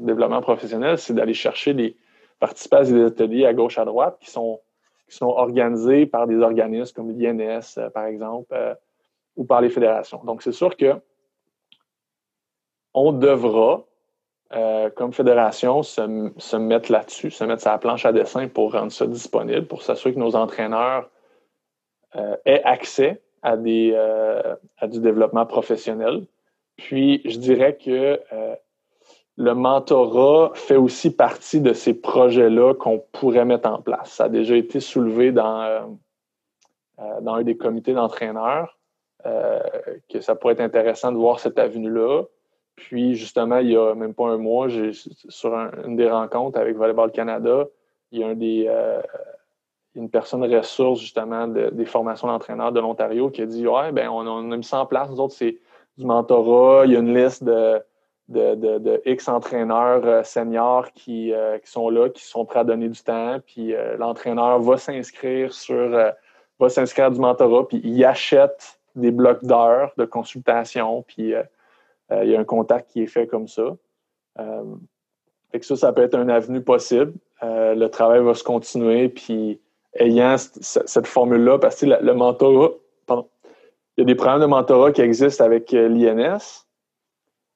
développement professionnel, c'est d'aller chercher des participer à des ateliers à gauche à droite qui sont, qui sont organisés par des organismes comme l'INS, euh, par exemple, euh, ou par les fédérations. Donc, c'est sûr que on devra, euh, comme fédération, se, se mettre là-dessus, se mettre la planche à dessin pour rendre ça disponible, pour s'assurer que nos entraîneurs aient accès à, des, euh, à du développement professionnel. Puis, je dirais que euh, le mentorat fait aussi partie de ces projets-là qu'on pourrait mettre en place. Ça a déjà été soulevé dans, euh, dans un des comités d'entraîneurs, que ça pourrait être intéressant de voir cette avenue-là. Puis, justement, il y a même pas un mois, sur une des rencontres avec Volleyball Canada, il y a un des, une personne ressource justement des formations d'entraîneurs de l'Ontario qui a dit Ouais, ben on, a mis ça en place. Nous autres, c'est du mentorat. Il y a une liste de, de, X entraîneurs euh, seniors qui, euh, qui, sont là, qui sont prêts à donner du temps. Puis euh, l'entraîneur va s'inscrire sur va s'inscrire à du mentorat, puis il achète des blocs d'heures de consultation, puis il y a un contact qui est fait comme ça. fait que ça, ça peut être un avenue possible. le travail va se continuer, puis ayant cette formule-là, parce que le, mentorat, pardon, il y a des programmes de mentorat qui existent avec euh, l'INS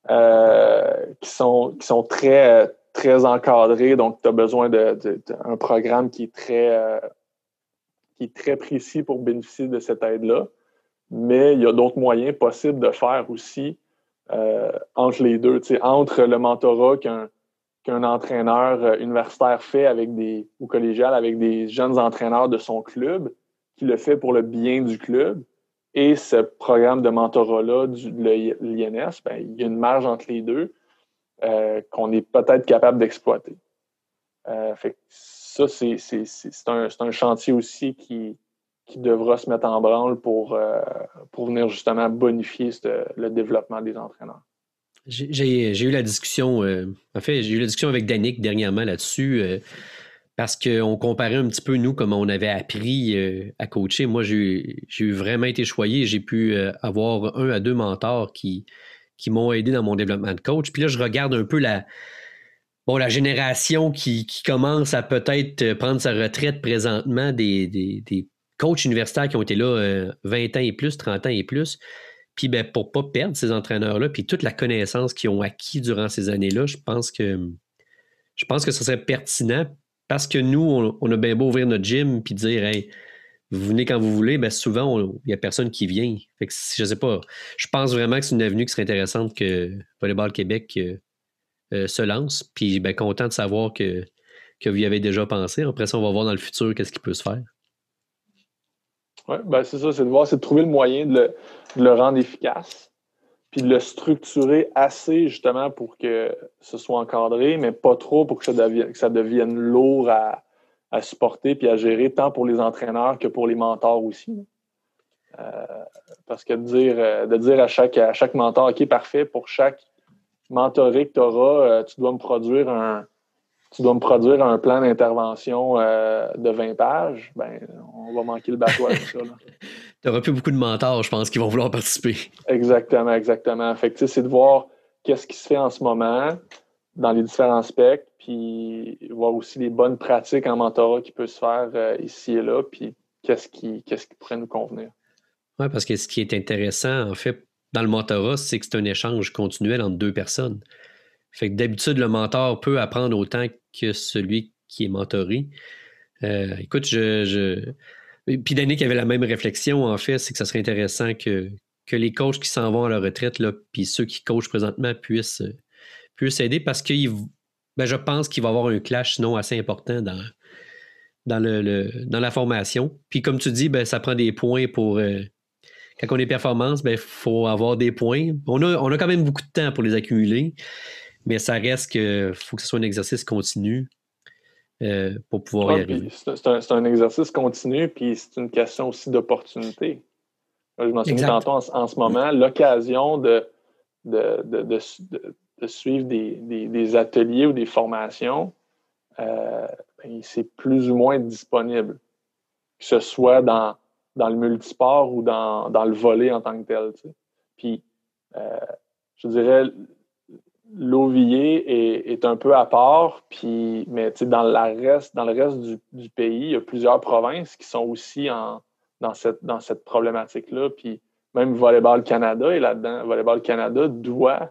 euh, qui, sont, qui sont très, très encadrés. Donc, tu as besoin d'un programme qui est, très, euh, qui est très précis pour bénéficier de cette aide-là. Mais il y a d'autres moyens possibles de faire aussi entre les deux, entre le mentorat qu'un qu'un entraîneur euh, universitaire fait avec des ou collégial avec des jeunes entraîneurs de son club, qui le fait pour le bien du club, et ce programme de mentorat-là, l'INS, ben, il y a une marge entre les deux euh, qu'on est peut-être capable d'exploiter. Euh, ça, c'est un, un, chantier aussi qui, qui devra se mettre en branle pour, pour venir justement bonifier le développement des entraîneurs. J'ai eu la discussion, euh, en fait, j'ai eu la discussion avec Danick dernièrement là-dessus, euh, parce qu'on comparait un petit peu, nous, comment on avait appris euh, à coacher. Moi, j'ai vraiment été choyé. J'ai pu avoir un à deux mentors qui, m'ont aidé dans mon développement de coach. Puis là, je regarde un peu la, bon, la génération qui, commence à peut-être prendre sa retraite présentement des, coachs universitaires qui ont été là 20 ans et plus, 30 ans et plus. Puis ben, pour ne pas perdre ces entraîneurs-là, puis toute la connaissance qu'ils ont acquis durant ces années-là, je pense que je pense que ce serait pertinent parce que nous, on, a bien beau ouvrir notre gym puis dire vous venez quand vous voulez, ben souvent, il n'y a personne qui vient. Fait que, je sais pas. Je pense vraiment que c'est une avenue qui serait intéressante que Volleyball Québec euh, euh, se lance. Puis ben, content de savoir que, que vous y avez déjà pensé. Après ça, on va voir dans le futur qu'est-ce qui peut se faire. Oui, ben c'est ça, c'est de voir, c'est de trouver le moyen de le, rendre efficace, puis de le structurer assez justement pour que ce soit encadré, mais pas trop pour que ça devienne, lourd à, supporter puis à gérer, tant pour les entraîneurs que pour les mentors aussi. Euh, parce que de dire, euh, de dire à chaque, à chaque mentor, OK, parfait, pour chaque mentoré que tu auras, euh, tu dois me produire un, tu dois me produire un plan d'intervention euh, de 20 pages, ben, on va manquer le bateau avec ça. [laughs] tu n'auras plus beaucoup de mentors, je pense, qui vont vouloir participer. Exactement, exactement. Fait c'est de voir qu'est-ce qui se fait en ce moment dans les différents aspects, puis voir aussi les bonnes pratiques en mentorat qui peuvent se faire euh, ici et là, puis qu'est-ce qui, qu'est-ce qui pourrait nous convenir. Oui, parce que ce qui est intéressant, en fait, dans le mentorat, c'est que c'est un échange continuel entre deux personnes. Fait que d'habitude, le mentor peut apprendre autant que celui qui est mentoré. Euh, écoute, je, je... Puis Danick avait la même réflexion, en fait, c'est que ça serait intéressant que, que les coachs qui s'en vont à la retraite, là, puis ceux qui coachent présentement puissent, puissent aider parce que ben, je pense qu'il va y avoir un clash sinon assez important dans, dans, le, dans la formation. Puis comme tu dis, ben, ça prend des points pour euh, quand on est performance, il ben, faut avoir des points. On a, on a quand même beaucoup de temps pour les accumuler, mais ça reste que faut que ce soit un exercice continu euh, pour pouvoir y arriver. C'est un, exercice continu, puis c'est une question aussi d'opportunité. Je m'en souviens tantôt en, ce moment, l'occasion de de, de, suivre des, ateliers ou des formations, euh, ben, c'est plus ou moins disponible, que ce soit dans, dans le multisport ou dans, le volet en tant que tel. Puis, euh, je dirais, l'OVIer est, un peu à part, puis, mais dans, reste, dans le reste du, pays, il y a plusieurs provinces qui sont aussi en, dans cette, dans cette problématique-là. Puis même Volleyball Canada est là-dedans. Volleyball Canada doit,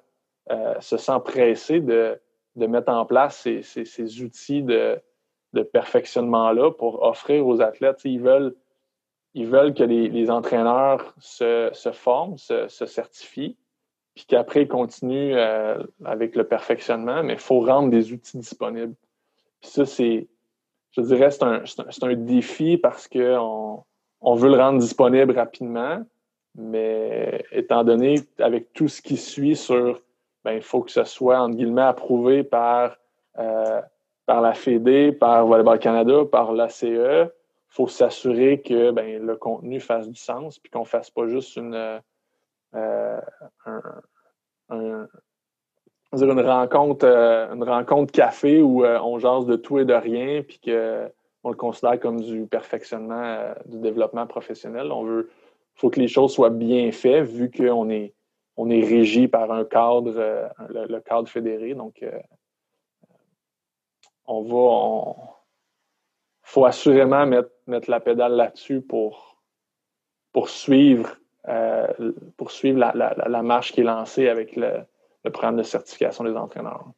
euh, se sent pressé de, de, mettre en place ces, ces, outils de, de perfectionnement-là pour offrir aux athlètes. Ils veulent, ils veulent que les, les entraîneurs se, se forment, se, se, certifient, puis qu'après ils continuent euh, avec le perfectionnement, mais il faut rendre des outils disponibles. Ça, c'est, je dirais, c'est un, un, un, défi parce qu'on on veut le rendre disponible rapidement, mais étant donné, avec tout ce qui suit sur, ben, il faut que ce soit, entre guillemets, approuvé par, euh, par la FED, par Volleyball Canada, par l'ACE, il faut s'assurer que ben, le contenu fasse du sens, puis qu'on ne fasse pas juste une, euh, une rencontre, euh, une rencontre café où on jase de tout et de rien, puis qu'on le considère comme du perfectionnement du développement professionnel. On veut faut que les choses soient bien faites vu qu'on est, on est régi par un cadre, euh, le, cadre fédéré. Donc, euh, on va. faut assurément mettre, mettre la pédale là-dessus pour, pour euh, la, marche qui est lancée avec le, programme de certification des entraîneurs.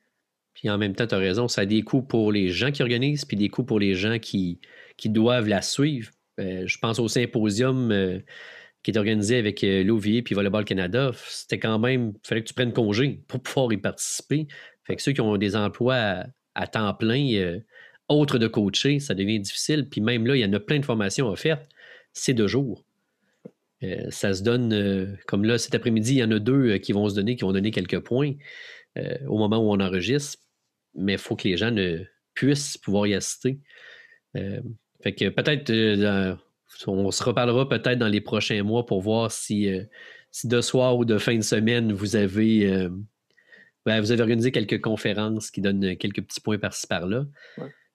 Puis en même temps, tu as raison, ça a des coûts pour les gens qui organisent, puis des coûts pour les gens qui, doivent la suivre. je pense au symposium qui est organisé avec euh, l'OVI puis Volleyball Canada, c'était quand même, il fallait que tu prennes congé pour pouvoir y participer. Fait que ceux qui ont des emplois à, temps plein, euh, autres de coacher, ça devient difficile. Puis même là, il y en a plein de formations offertes. C'est deux jours. Euh, ça se donne, comme là, cet après-midi, il y en a deux qui vont se donner, qui vont donner quelques points au moment où on enregistre. Mais il faut que les gens ne puissent pouvoir y assister. fait que peut-être on se reparlera peut-être dans les prochains mois pour voir si, euh, si de soir ou de fin de semaine, vous avez, euh, ben, vous avez organisé quelques conférences qui donnent quelques petits points par-ci par-là.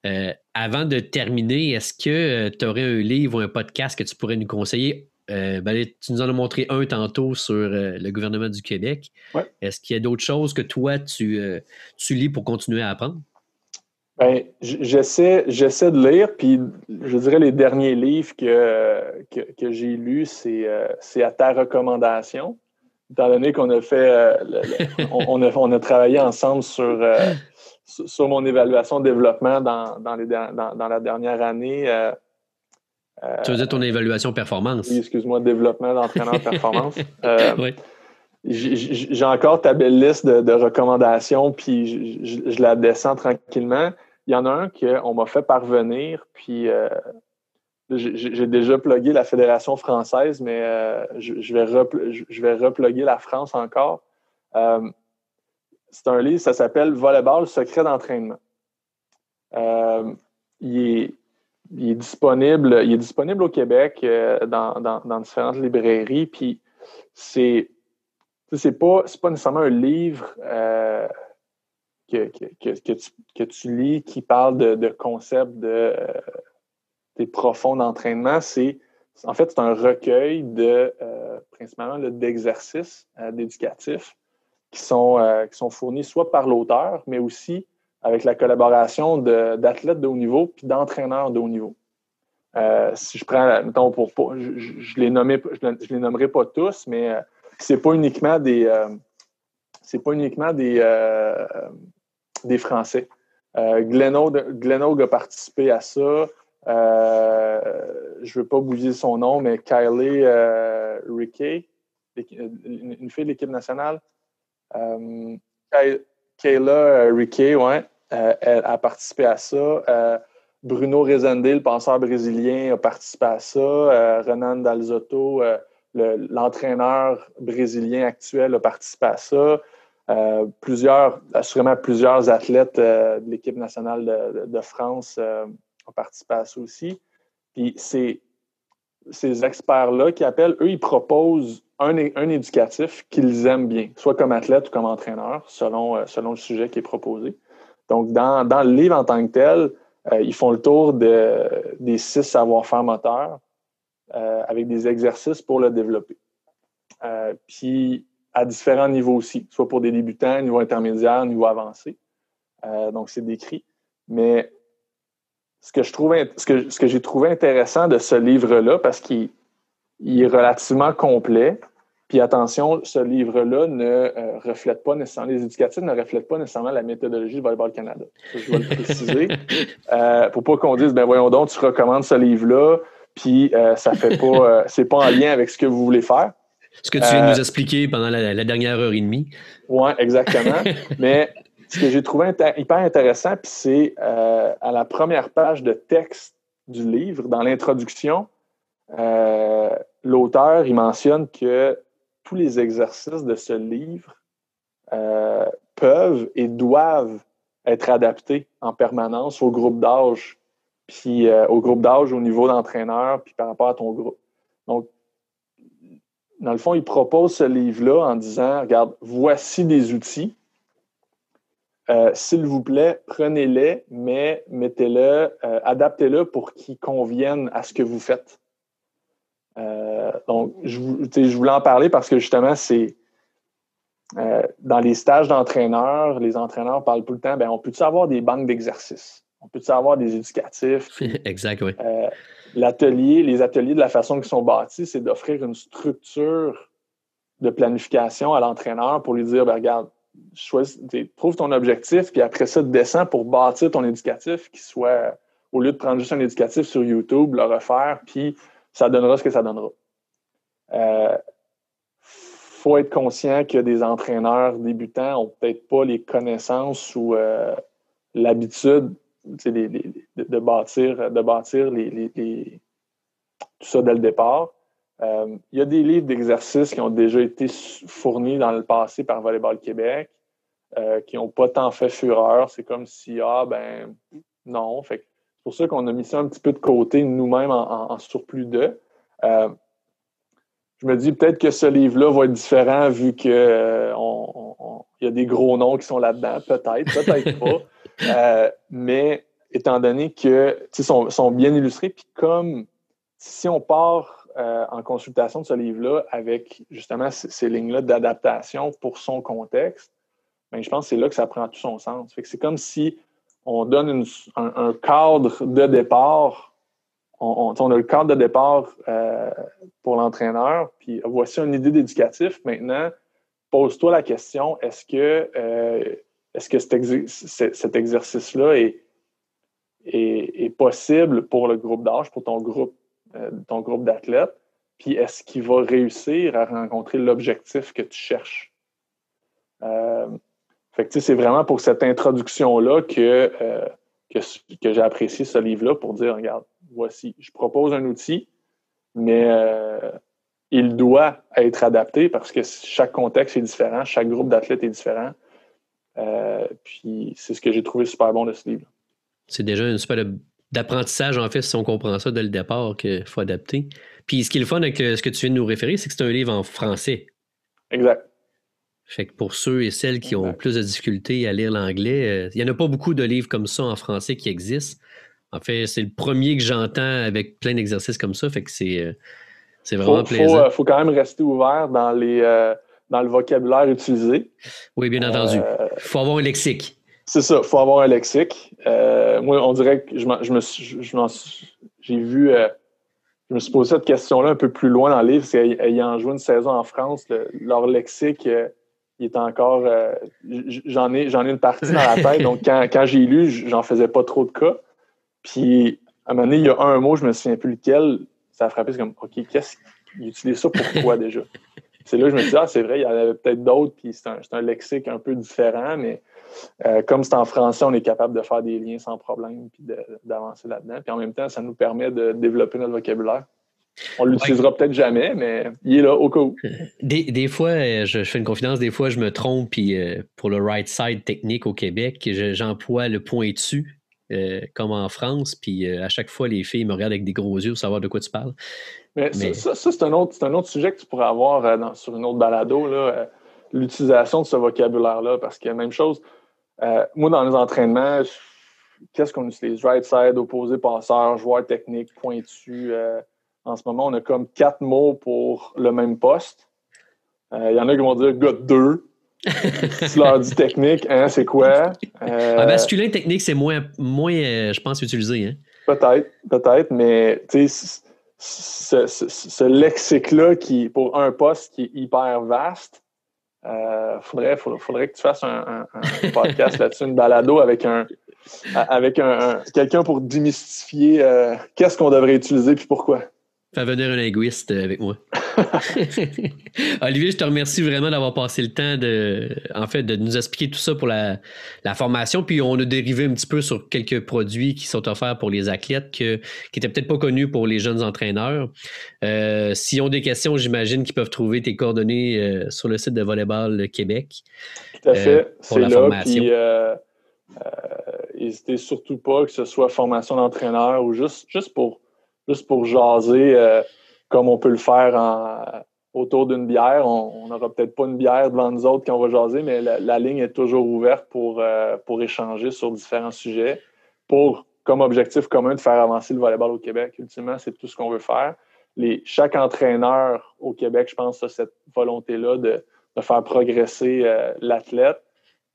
Euh, avant de terminer, est-ce que tu aurais un livre ou un podcast que tu pourrais nous conseiller? Ben, tu nous en as montré un tantôt sur le gouvernement du Québec. Est-ce qu'il y a d'autres choses que toi, tu, tu lis pour continuer à apprendre? Ben, j'essaie, j'essaie de lire, puis je dirais les derniers livres que, que, j'ai lus, c'est, euh, c'est à ta recommandation. Étant donné qu'on a fait, euh, [laughs] on, a, on a travaillé ensemble sur, euh, sur mon évaluation de développement dans, dans, les, dans, dans la dernière année. Tu veux dire ton évaluation performance? Oui, excuse-moi, développement d'entraîneur performance. [laughs] oui. J'ai encore ta belle liste de, de recommandations, puis je, je, la descends tranquillement. Il y en a un qu'on m'a fait parvenir, puis euh, j'ai déjà plugué la Fédération française, mais euh, je, vais je vais repluguer la France encore. Euh, c'est un livre, ça s'appelle Volleyball, secret d'entraînement. il, est, disponible, il est disponible au Québec dans, différentes librairies, puis c'est pas, pas nécessairement un livre que, que, tu, lis qui parle de, concepts de, euh, des profonds d'entraînement, c'est en fait c'est un recueil de euh, principalement d'exercices euh, d'éducatifs qui sont, qui sont fournis soit par l'auteur, mais aussi avec la collaboration d'athlètes de, haut niveau puis d'entraîneurs de haut niveau. si je prends, mettons, pour, je, je, les nommais, je, les nommerai pas tous, mais c'est pas uniquement des c'est pas uniquement des, des Français. Euh, Glenn a participé à ça. Euh, je ne veux pas bouger son nom, mais Kylie euh, Rickey, une fille de l'équipe nationale. Euh, Kayla Rickey, ouais, elle a participé à ça. Bruno Rezende, le penseur brésilien, a participé à ça. Renan Dalzotto, l'entraîneur brésilien actuel a participé à ça. Euh, plusieurs, assurément plusieurs athlètes euh, de l'équipe nationale de, France euh, ont participé à ça aussi. Puis ces, ces experts-là qui appellent, eux, ils proposent un, un éducatif qu'ils aiment bien, soit comme athlète ou comme entraîneur, selon, selon le sujet qui est proposé. Donc, dans, le livre en tant que tel, ils font le tour de, des six savoir-faire moteurs avec des exercices pour le développer. puis, à différents niveaux aussi, soit pour des débutants, niveau intermédiaire, niveau avancé. Euh, donc, c'est décrit. Mais ce que je trouve, ce que j'ai trouvé intéressant de ce livre-là, parce qu'il est relativement complet, puis attention, ce livre-là ne euh, reflète pas nécessairement, les éducatifs ne reflètent pas nécessairement la méthodologie du Volleyball Canada. je dois le préciser. [laughs] euh, pour pas qu'on dise, ben voyons donc, tu recommandes ce livre-là, puis euh, ça fait pas, c'est pas en lien avec ce que vous voulez faire. Ce que tu viens de nous euh, expliquer pendant la, dernière heure et demie. Oui, exactement. [laughs] Mais ce que j'ai trouvé hyper intéressant, puis c'est euh, à la première page de texte du livre, dans l'introduction, euh, l'auteur, il mentionne que tous les exercices de ce livre peuvent et doivent être adaptés en permanence au groupe d'âge, puis au groupe d'âge, au niveau d'entraîneur, puis par rapport à ton groupe. Donc, dans le fond, il propose ce livre-là en disant, regarde, voici des outils. Euh, s'il vous plaît, prenez-les, mais mettez-le, euh, adaptez-le pour qu'ils conviennent à ce que vous faites. Euh, donc, je, je, voulais en parler parce que justement, c'est dans les stages d'entraîneurs, les entraîneurs parlent tout le temps, ben, on peut-tu avoir des banques d'exercices? On peut-tu avoir des éducatifs? [laughs] exact, oui l'atelier, les ateliers de la façon qu'ils sont bâtis, c'est d'offrir une structure de planification à l'entraîneur pour lui dire, ben, regarde, choisis, trouve ton objectif, puis après ça, descends pour bâtir ton éducatif qui soit, au lieu de prendre juste un éducatif sur YouTube, le refaire, puis ça donnera ce que ça donnera. Il euh, faut être conscient que des entraîneurs débutants n'ont peut-être pas les connaissances ou euh, l'habitude de, bâtir, de bâtir les, tout ça dès le départ. Euh, il y a des livres d'exercices qui ont déjà été fournis dans le passé par Volleyball Québec, qui n'ont pas tant fait fureur. C'est comme si, ah, ben, non. c'est pour ça qu'on a mis ça un petit peu de côté nous-mêmes en, surplus de. Euh, je me dis peut-être que ce livre-là va être différent vu qu'il y a des gros noms qui sont là-dedans. Peut-être, peut-être pas. [laughs] Euh, mais étant donné que sont, sont bien illustrés, puis comme si on part euh, en consultation de ce livre-là avec justement ces, lignes-là d'adaptation pour son contexte, ben, je pense que c'est là que ça prend tout son sens. c'est comme si on donne un, cadre de départ. On, a le cadre de départ euh, pour l'entraîneur, puis voici une idée d'éducatif. Maintenant, pose-toi la question est-ce que que cet, exercice-là est, est, possible pour le groupe d'âge, pour ton groupe, euh, ton groupe d'athlètes? Puis est-ce qu'il va réussir à rencontrer l'objectif que tu cherches? Euh, c'est vraiment pour cette introduction-là que, euh, que, que j'ai apprécié ce livre-là pour dire, regarde, voici, je propose un outil, mais il doit être adapté parce que chaque contexte est différent, chaque groupe d'athlètes est différent. Euh, puis c'est ce que j'ai trouvé super bon de ce livre. C'est déjà une super d'apprentissage, en fait, si on comprend ça dès le départ, qu'il faut adapter. Puis ce qui est le fun avec euh, ce que tu viens de nous référer, c'est que c'est un livre en français. Exact. Fait que pour ceux et celles qui ont plus de difficultés à lire l'anglais, euh, il n'y en a pas beaucoup de livres comme ça en français qui existent. En fait, c'est le premier que j'entends avec plein d'exercices comme ça. Fait que c'est, c'est vraiment plaisant. Il faut, quand même rester ouvert dans les, dans le vocabulaire utilisé. Oui, bien entendu. Il euh, faut avoir un lexique. C'est ça, il faut avoir un lexique. Euh, moi, on dirait que je, je me j'ai vu, euh, je me suis posé cette question-là un peu plus loin dans le livre, c'est ayant joué une saison en France, leur lexique, il est encore, j'en ai, j'en ai une partie dans la [laughs] tête, donc quand, quand j'ai lu, j'en faisais pas trop de cas. Puis, à un moment donné, il y a un mot, je me souviens plus lequel, ça a frappé, c'est comme, OK, qu'est-ce qu'il utilise ça pourquoi déjà? [laughs] c'est là que je me suis dit, ah, c'est vrai, il y en avait peut-être d'autres, puis c'est un, lexique un peu différent, mais euh, comme c'est en français, on est capable de faire des liens sans problème, puis d'avancer là-dedans. Puis en même temps, ça nous permet de développer notre vocabulaire. On l'utilisera peut-être jamais, mais il est là au cas où. Des, fois, euh, je, fais une confidence, des fois, je me trompe, puis euh, pour le right side technique au Québec, j'emploie le pointu, euh, comme en France, puis à chaque fois, les filles me regardent avec des gros yeux pour savoir de quoi tu parles. Mais, ça, c'est un, autre, un autre sujet que tu pourrais avoir sur une autre balado, l'utilisation de ce vocabulaire-là, parce que même chose, moi, dans les entraînements, qu'est-ce qu'on utilise? Right side, opposé passeur, joueur technique, pointu. Euh, en ce moment, on a comme quatre mots pour le même poste. Il euh, y en a qui vont dire gars deux. [laughs] tu leur dis technique, hein, c'est quoi? Euh, masculin technique, c'est moins, moins je pense, utilisé. Hein? Peut-être, peut-être, mais tu sais, ce, ce, lexique-là qui, pour un poste qui est hyper vaste, il faudrait, faudrait, que tu fasses un, un [laughs] podcast là-dessus, une balado avec un, avec un, quelqu'un pour démystifier euh, qu'est-ce qu'on devrait utiliser puis pourquoi. Fais venir un linguiste avec moi. [laughs] Olivier, je te remercie vraiment d'avoir passé le temps de, en fait, de nous expliquer tout ça pour la, formation. Puis on a dérivé un petit peu sur quelques produits qui sont offerts pour les athlètes que, qui n'étaient peut-être pas connus pour les jeunes entraîneurs. Euh, S'ils ont des questions, j'imagine qu'ils peuvent trouver tes coordonnées euh, sur le site de Volleyball Québec. Tout à fait. C'est là. Puis, n'hésitez surtout pas, que ce soit formation d'entraîneur ou juste, juste, pour, juste pour jaser euh, comme on peut le faire autour d'une bière. On n'aura peut-être pas une bière devant nous autres quand on va jaser, mais la, ligne est toujours ouverte pour, euh, pour échanger sur différents sujets, pour comme objectif commun de faire avancer le volleyball au Québec. Ultimement, c'est tout ce qu'on veut faire. Les, chaque entraîneur au Québec, je pense, a cette volonté-là de, de faire progresser euh, l'athlète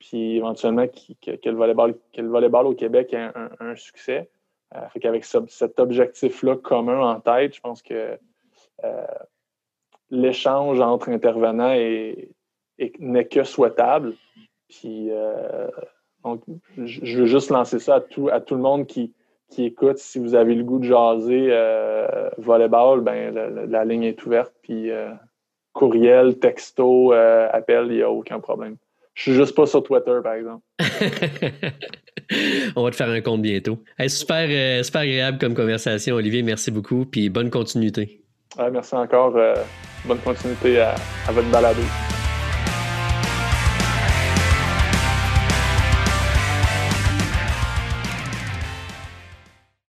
puis éventuellement que, le volleyball, que le volleyball au Québec ait un, succès. Euh, fait qu'avec cet objectif-là commun en tête, je pense que euh, l'échange entre intervenants n'est que souhaitable. Puis euh, donc, je veux juste lancer ça à tout, à tout le monde qui, qui écoute. Si vous avez le goût de jaser volleyball, ben la, ligne est ouverte. Puis courriel, texto, appel, il n'y a aucun problème. Je suis juste pas sur Twitter, par exemple. [laughs] On va te faire un compte bientôt. super, euh, super agréable comme conversation, Olivier. Merci beaucoup. Puis bonne continuité. merci encore. Euh, bonne continuité à, à votre balado.